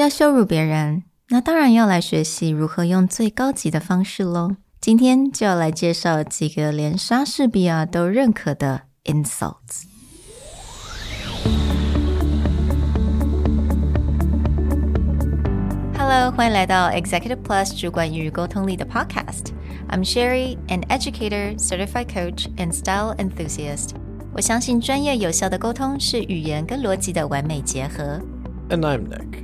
要羞辱别人，那当然要来学习如何用最高级的方式喽。今天就要来介绍几个连莎士比亚都认可的 insults。Hello，欢迎来到 Executive Plus 主管与沟通力的 Podcast。I'm Sherry, an educator, certified coach, and style enthusiast. 我相信专业有效的沟通是语言跟逻辑的完美结合。And I'm Nick,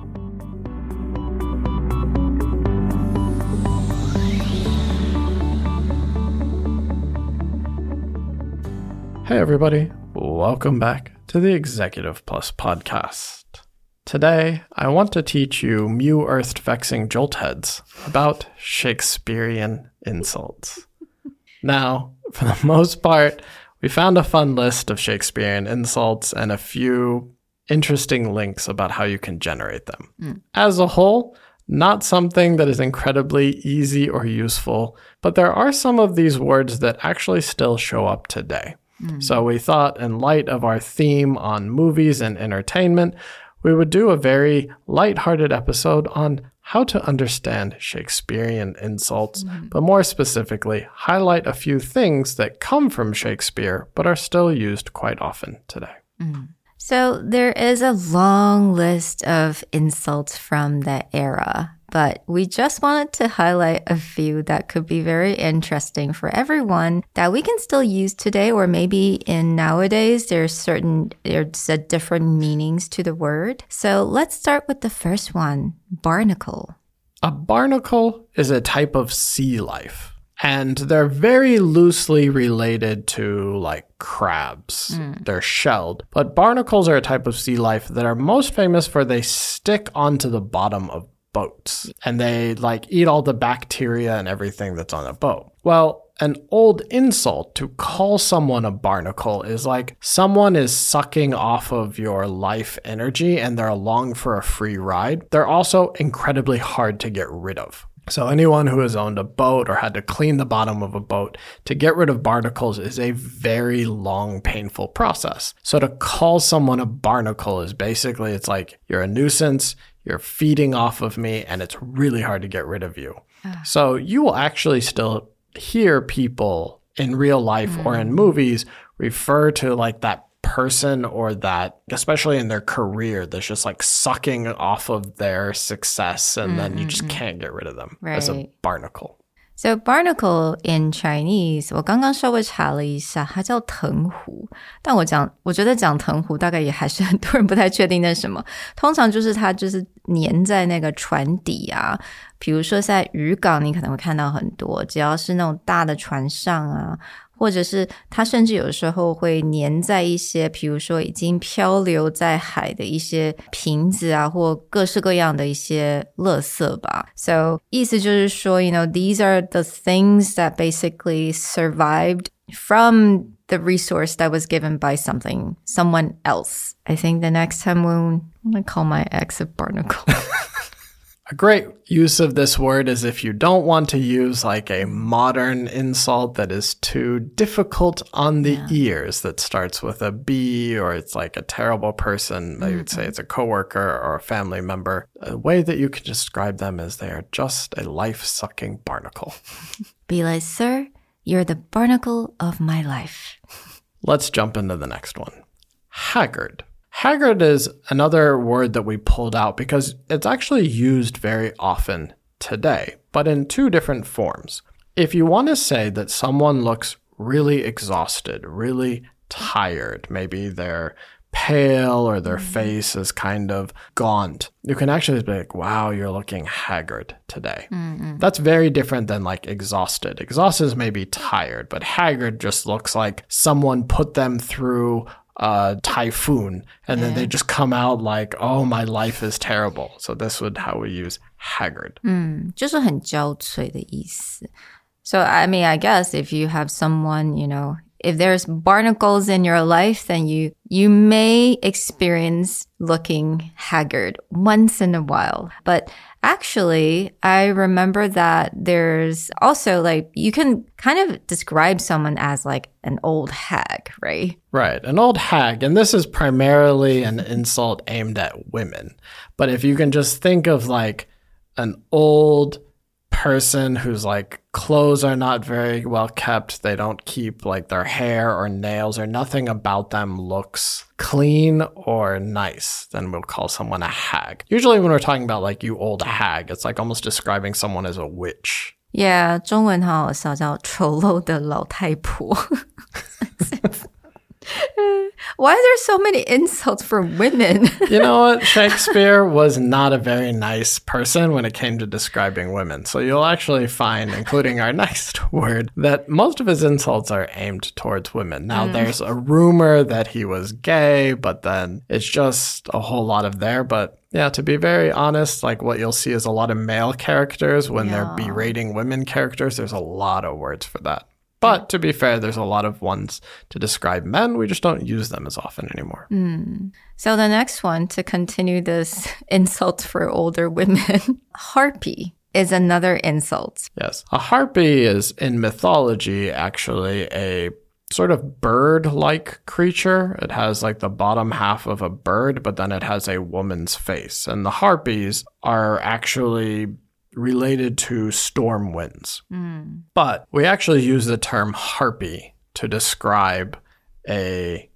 Hey, everybody. Welcome back to the Executive Plus podcast. Today, I want to teach you Mew Earthed Vexing Joltheads about Shakespearean insults. Now, for the most part, we found a fun list of Shakespearean insults and a few interesting links about how you can generate them. Mm. As a whole, not something that is incredibly easy or useful, but there are some of these words that actually still show up today. Mm. So we thought, in light of our theme on movies and entertainment, we would do a very light-hearted episode on how to understand Shakespearean insults, mm-hmm. but more specifically, highlight a few things that come from Shakespeare but are still used quite often today. Mm. So there is a long list of insults from that era but we just wanted to highlight a few that could be very interesting for everyone that we can still use today, or maybe in nowadays, there's certain, there's a different meanings to the word. So let's start with the first one, barnacle. A barnacle is a type of sea life and they're very loosely related to like crabs. Mm. They're shelled. But barnacles are a type of sea life that are most famous for they stick onto the bottom of boats and they like eat all the bacteria and everything that's on a boat. Well, an old insult to call someone a barnacle is like someone is sucking off of your life energy and they're along for a free ride. They're also incredibly hard to get rid of. So, anyone who has owned a boat or had to clean the bottom of a boat to get rid of barnacles is a very long, painful process. So, to call someone a barnacle is basically it's like you're a nuisance, you're feeding off of me, and it's really hard to get rid of you. Ah. So you will actually still hear people in real life mm. or in mm. movies refer to like that person or that, especially in their career, that's just like sucking off of their success and mm-hmm. then you just mm-hmm. can't get rid of them right. as a barnacle. So barnacle in Chinese，我刚刚稍微查了一下，它叫藤壶。但我讲，我觉得讲藤壶大概也还是很多人不太确定那是什么。通常就是它就是粘在那个船底啊，比如说在渔港，你可能会看到很多，只要是那种大的船上啊。 或者是它甚至有时候会粘在一些，比如说已经漂流在海的一些瓶子啊，或各式各样的一些垃圾吧。So 意思就是说，you know these are the things that basically survived from the resource that was given by something, someone else. I think the next time when I'm gonna call my ex a barnacle. A great use of this word is if you don't want to use like a modern insult that is too difficult on the yeah. ears that starts with a B or it's like a terrible person. Mm-hmm. would say it's a coworker or a family member. A way that you can describe them is they are just a life sucking barnacle. Be like, sir, you're the barnacle of my life. Let's jump into the next one. Haggard. Haggard is another word that we pulled out because it's actually used very often today, but in two different forms. If you want to say that someone looks really exhausted, really tired, maybe they're pale or their mm-hmm. face is kind of gaunt, you can actually be like, wow, you're looking haggard today. Mm-hmm. That's very different than like exhausted. Exhausted is maybe tired, but haggard just looks like someone put them through uh, typhoon, and yeah. then they just come out like, "Oh, my life is terrible." So this would how we use haggard. 嗯，就是很憔悴的意思。 So, I mean, I guess if you have someone, you know, if there's barnacles in your life, then you, you may experience looking haggard once in a while. But actually, I remember that there's also like, you can kind of describe someone as like an old hag, right? Right, an old hag. And this is primarily an insult aimed at women. But if you can just think of like an old, person whose like clothes are not very well kept, they don't keep like their hair or nails or nothing about them looks clean or nice, then we'll call someone a hag. Usually when we're talking about like you old hag, it's like almost describing someone as a witch. Yeah，中文很好笑，叫丑陋的老太婆。 Why are there so many insults for women? you know what? Shakespeare was not a very nice person when it came to describing women. So you'll actually find, including our next word, that most of his insults are aimed towards women. Now, mm. there's a rumor that he was gay, but then it's just a whole lot of there. But yeah, to be very honest, like what you'll see is a lot of male characters when yeah. they're berating women characters. There's a lot of words for that. But to be fair, there's a lot of ones to describe men. We just don't use them as often anymore. Mm. So the next one to continue this insult for older women, harpy is another insult. Yes. A harpy is in mythology actually a sort of bird like creature. It has like the bottom half of a bird, but then it has a woman's face. And the harpies are actually related to storm winds. Mm. But we actually use the term harpy to describe a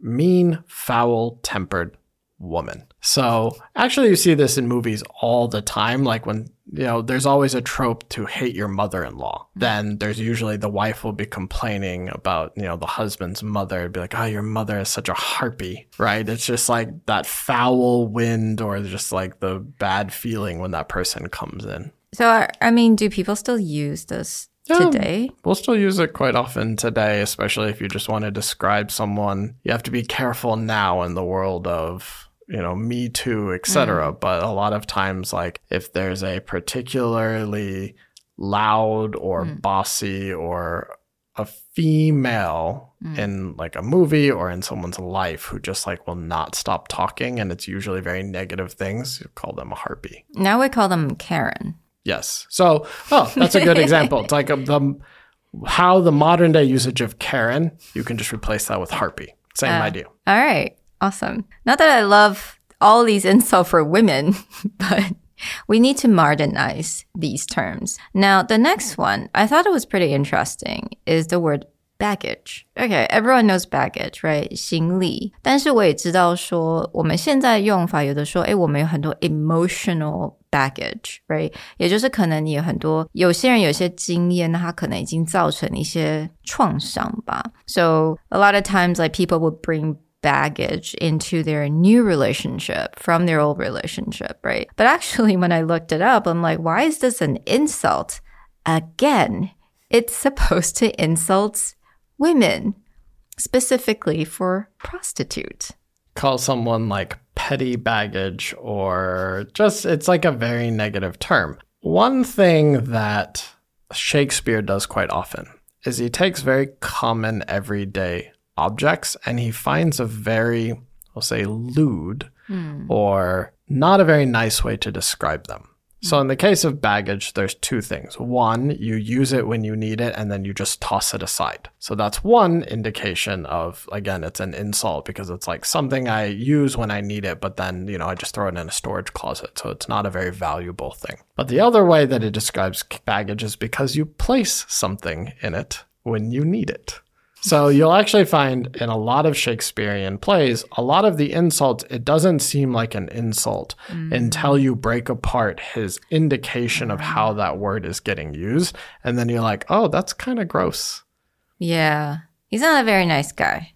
mean, foul tempered woman. So actually, you see this in movies all the time. Like when, you know, there's always a trope to hate your mother in law. Then there's usually the wife will be complaining about, you know, the husband's mother. It'd be like, oh, your mother is such a harpy, right? It's just like that foul wind or just like the bad feeling when that person comes in. So, I mean, do people still use this yeah, today? We'll still use it quite often today, especially if you just want to describe someone. You have to be careful now in the world of you know, Me Too, etc. Mm. But a lot of times, like if there's a particularly loud or mm. bossy or a female mm. in like a movie or in someone's life who just like will not stop talking and it's usually very negative things, you call them a harpy. Now we call them Karen. Yes. So, oh, that's a good example. It's like a, the how the modern day usage of Karen, you can just replace that with harpy. Same uh, idea. All right. Awesome. Not that I love all these insults for women, but we need to modernize these terms. Now, the next one, I thought it was pretty interesting, is the word baggage. Okay, everyone knows baggage, right? 行李。但是我也知道说，我们现在用法有的说，诶，我们有很多 emotional baggage, right? 也就是可能你有很多有些人有些经验，那他可能已经造成一些创伤吧。So a lot of times, like people would bring baggage into their new relationship from their old relationship, right? But actually, when I looked it up, I'm like, why is this an insult? Again, it's supposed to insult women, specifically for prostitute. Call someone like petty baggage or just, it's like a very negative term. One thing that Shakespeare does quite often is he takes very common everyday objects and he finds a very, I'll say, lewd mm. or not a very nice way to describe them. So in the case of baggage, there's two things. One, you use it when you need it and then you just toss it aside. So that's one indication of, again, it's an insult because it's like something I use when I need it, but then, you know, I just throw it in a storage closet. So it's not a very valuable thing. But the other way that it describes baggage is because you place something in it when you need it. So you'll actually find in a lot of Shakespearean plays, a lot of the insults, it doesn't seem like an insult mm. until you break apart his indication of how that word is getting used. And then you're like, oh, that's kind of gross. Yeah. He's not a very nice guy,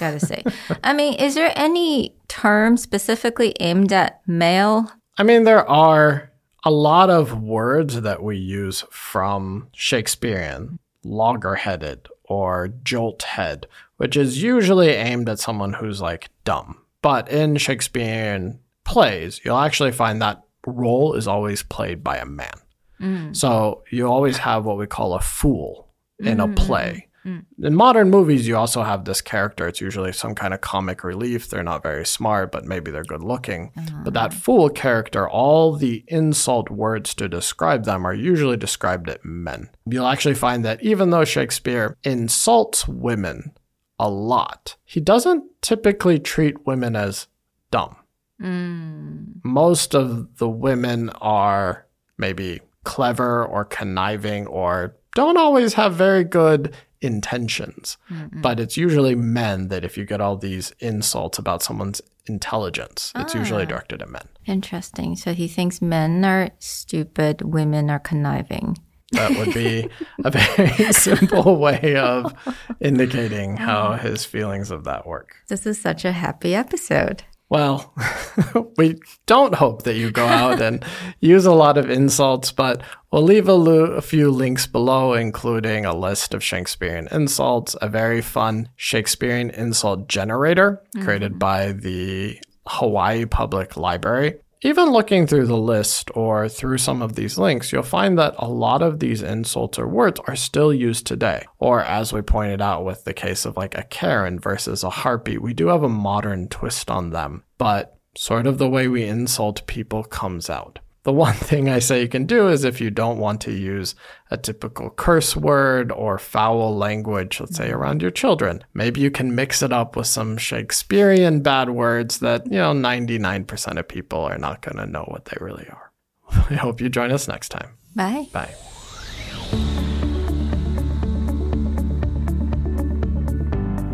gotta say. I mean, is there any term specifically aimed at male? I mean, there are a lot of words that we use from Shakespearean loggerheaded or jolt head, which is usually aimed at someone who's like dumb. But in Shakespearean plays, you'll actually find that role is always played by a man. Mm. So you always have what we call a fool in a mm. play. Mm. In modern movies, you also have this character. It's usually some kind of comic relief. They're not very smart, but maybe they're good looking. Uh-huh. But that fool character, all the insult words to describe them are usually described at men. You'll actually find that even though Shakespeare insults women a lot, he doesn't typically treat women as dumb. Mm. Most of the women are maybe clever or conniving or don't always have very good intentions. But it's usually men that if you get all these insults about someone's intelligence, it's usually ah. directed at men. Interesting. So he thinks men are stupid, women are conniving. That would be a very simple way of indicating how ah. his feelings of that work. This is such a happy episode. Well, we don't hope that you go out and use a lot of insults, but we'll leave a, a few links below, including a list of Shakespearean insults, a very fun Shakespearean insult generator created mm-hmm. by the Hawaii Public Library. Even looking through the list or through some of these links, you'll find that a lot of these insults or words are still used today. Or, as we pointed out with the case of like a Karen versus a Harpy, we do have a modern twist on them, but sort of the way we insult people comes out. The one thing I say you can do is if you don't want to use a typical curse word or foul language, let's say around your children, maybe you can mix it up with some Shakespearean bad words that, you know, 99% of people are not going to know what they really are. I hope you join us next time. Bye. Bye.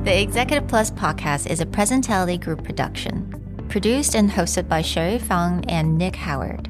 The Executive Plus podcast is a Presentality Group production, produced and hosted by Sherry Fang and Nick Howard.